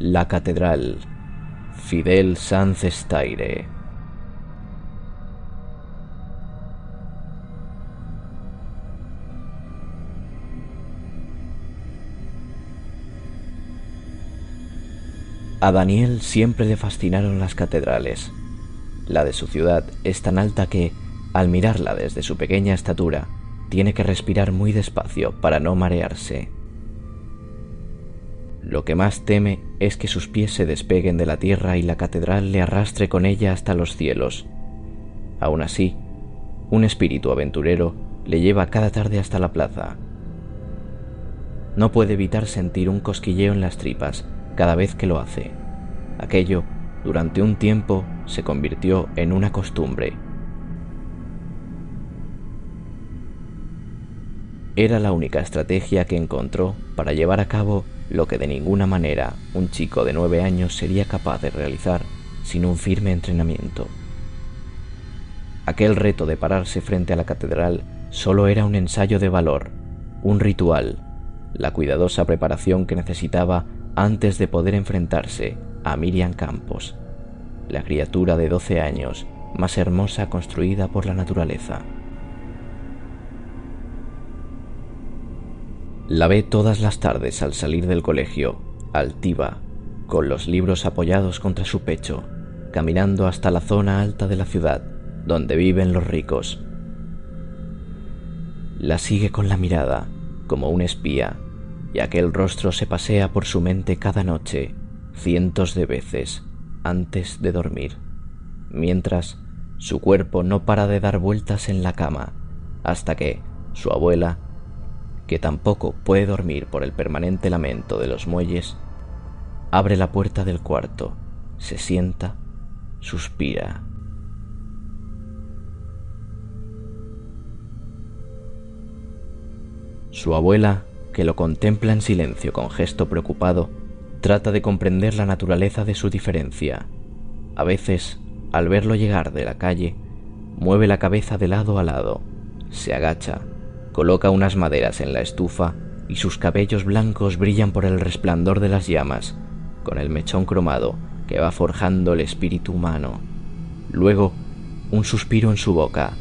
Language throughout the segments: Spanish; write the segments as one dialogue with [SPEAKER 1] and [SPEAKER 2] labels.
[SPEAKER 1] La Catedral, Fidel Sanz Estaire. A Daniel siempre le fascinaron las catedrales. La de su ciudad es tan alta que, al mirarla desde su pequeña estatura, tiene que respirar muy despacio para no marearse. Lo que más teme es que sus pies se despeguen de la tierra y la catedral le arrastre con ella hasta los cielos. Aún así, un espíritu aventurero le lleva cada tarde hasta la plaza. No puede evitar sentir un cosquilleo en las tripas cada vez que lo hace. Aquello, durante un tiempo, se convirtió en una costumbre. Era la única estrategia que encontró para llevar a cabo lo que de ninguna manera un chico de nueve años sería capaz de realizar sin un firme entrenamiento. Aquel reto de pararse frente a la catedral solo era un ensayo de valor, un ritual, la cuidadosa preparación que necesitaba antes de poder enfrentarse a Miriam Campos, la criatura de doce años más hermosa construida por la naturaleza. La ve todas las tardes al salir del colegio, altiva, con los libros apoyados contra su pecho, caminando hasta la zona alta de la ciudad, donde viven los ricos. La sigue con la mirada, como un espía, y aquel rostro se pasea por su mente cada noche, cientos de veces, antes de dormir, mientras su cuerpo no para de dar vueltas en la cama, hasta que su abuela que tampoco puede dormir por el permanente lamento de los muelles, abre la puerta del cuarto, se sienta, suspira. Su abuela, que lo contempla en silencio con gesto preocupado, trata de comprender la naturaleza de su diferencia. A veces, al verlo llegar de la calle, mueve la cabeza de lado a lado, se agacha Coloca unas maderas en la estufa y sus cabellos blancos brillan por el resplandor de las llamas, con el mechón cromado que va forjando el espíritu humano. Luego, un suspiro en su boca,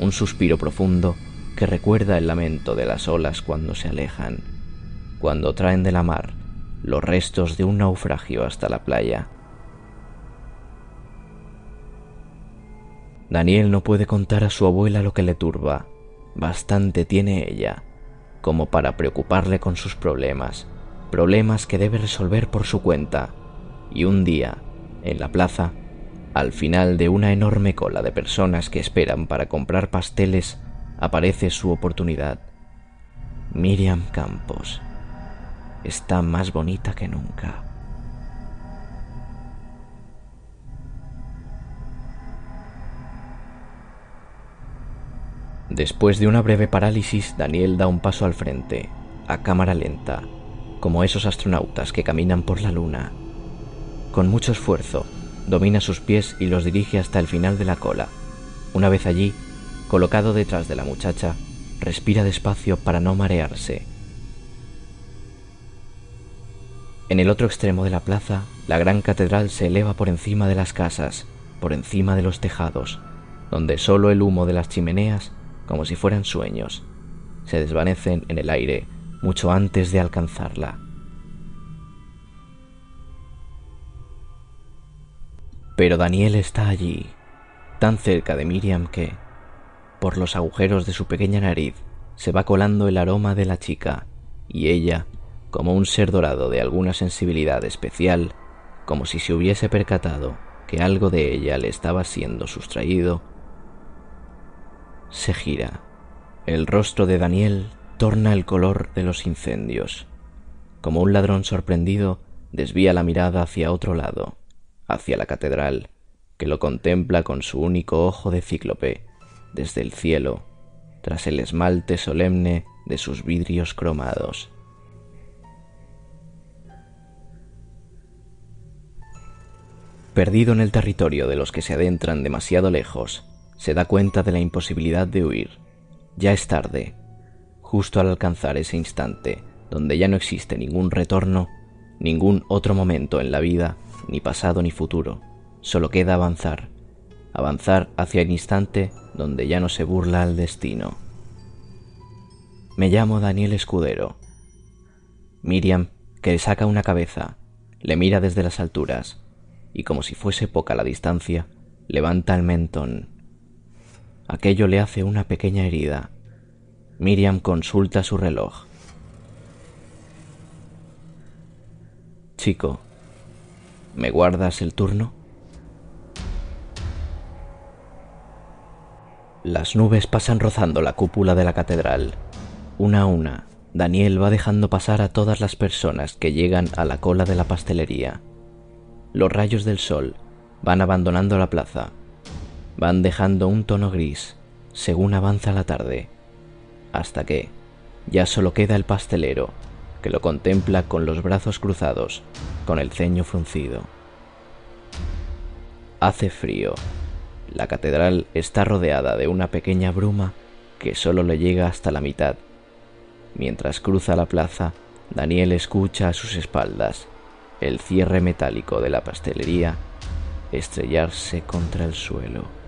[SPEAKER 1] un suspiro profundo que recuerda el lamento de las olas cuando se alejan, cuando traen de la mar los restos de un naufragio hasta la playa. Daniel no puede contar a su abuela lo que le turba, Bastante tiene ella como para preocuparle con sus problemas, problemas que debe resolver por su cuenta. Y un día, en la plaza, al final de una enorme cola de personas que esperan para comprar pasteles, aparece su oportunidad. Miriam Campos está más bonita que nunca. Después de una breve parálisis, Daniel da un paso al frente, a cámara lenta, como esos astronautas que caminan por la luna. Con mucho esfuerzo, domina sus pies y los dirige hasta el final de la cola. Una vez allí, colocado detrás de la muchacha, respira despacio para no marearse. En el otro extremo de la plaza, la gran catedral se eleva por encima de las casas, por encima de los tejados, donde solo el humo de las chimeneas, como si fueran sueños, se desvanecen en el aire mucho antes de alcanzarla. Pero Daniel está allí, tan cerca de Miriam que, por los agujeros de su pequeña nariz, se va colando el aroma de la chica, y ella, como un ser dorado de alguna sensibilidad especial, como si se hubiese percatado que algo de ella le estaba siendo sustraído, se gira. El rostro de Daniel torna el color de los incendios. Como un ladrón sorprendido, desvía la mirada hacia otro lado, hacia la catedral, que lo contempla con su único ojo de cíclope, desde el cielo, tras el esmalte solemne de sus vidrios cromados. Perdido en el territorio de los que se adentran demasiado lejos, se da cuenta de la imposibilidad de huir. Ya es tarde. Justo al alcanzar ese instante, donde ya no existe ningún retorno, ningún otro momento en la vida, ni pasado ni futuro, solo queda avanzar, avanzar hacia el instante donde ya no se burla al destino. Me llamo Daniel Escudero. Miriam, que le saca una cabeza, le mira desde las alturas, y como si fuese poca la distancia, levanta el mentón. Aquello le hace una pequeña herida. Miriam consulta su reloj. Chico, ¿me guardas el turno? Las nubes pasan rozando la cúpula de la catedral. Una a una, Daniel va dejando pasar a todas las personas que llegan a la cola de la pastelería los rayos del sol van abandonando la plaza, van dejando un tono gris según avanza la tarde, hasta que ya solo queda el pastelero, que lo contempla con los brazos cruzados, con el ceño fruncido. Hace frío. La catedral está rodeada de una pequeña bruma que solo le llega hasta la mitad. Mientras cruza la plaza, Daniel escucha a sus espaldas el cierre metálico de la pastelería estrellarse contra el suelo.